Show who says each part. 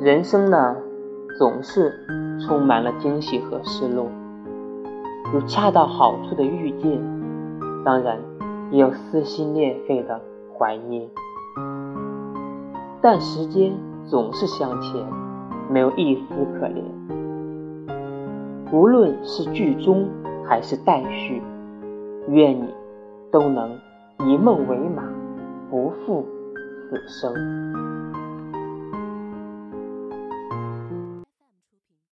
Speaker 1: 人生呢总是充满了惊喜和失落有恰到好处的遇见当然也有撕心裂肺的怀念。但时间总是向前没有一丝可怜。无论是剧终还是待续愿你都能以梦为马不负此生。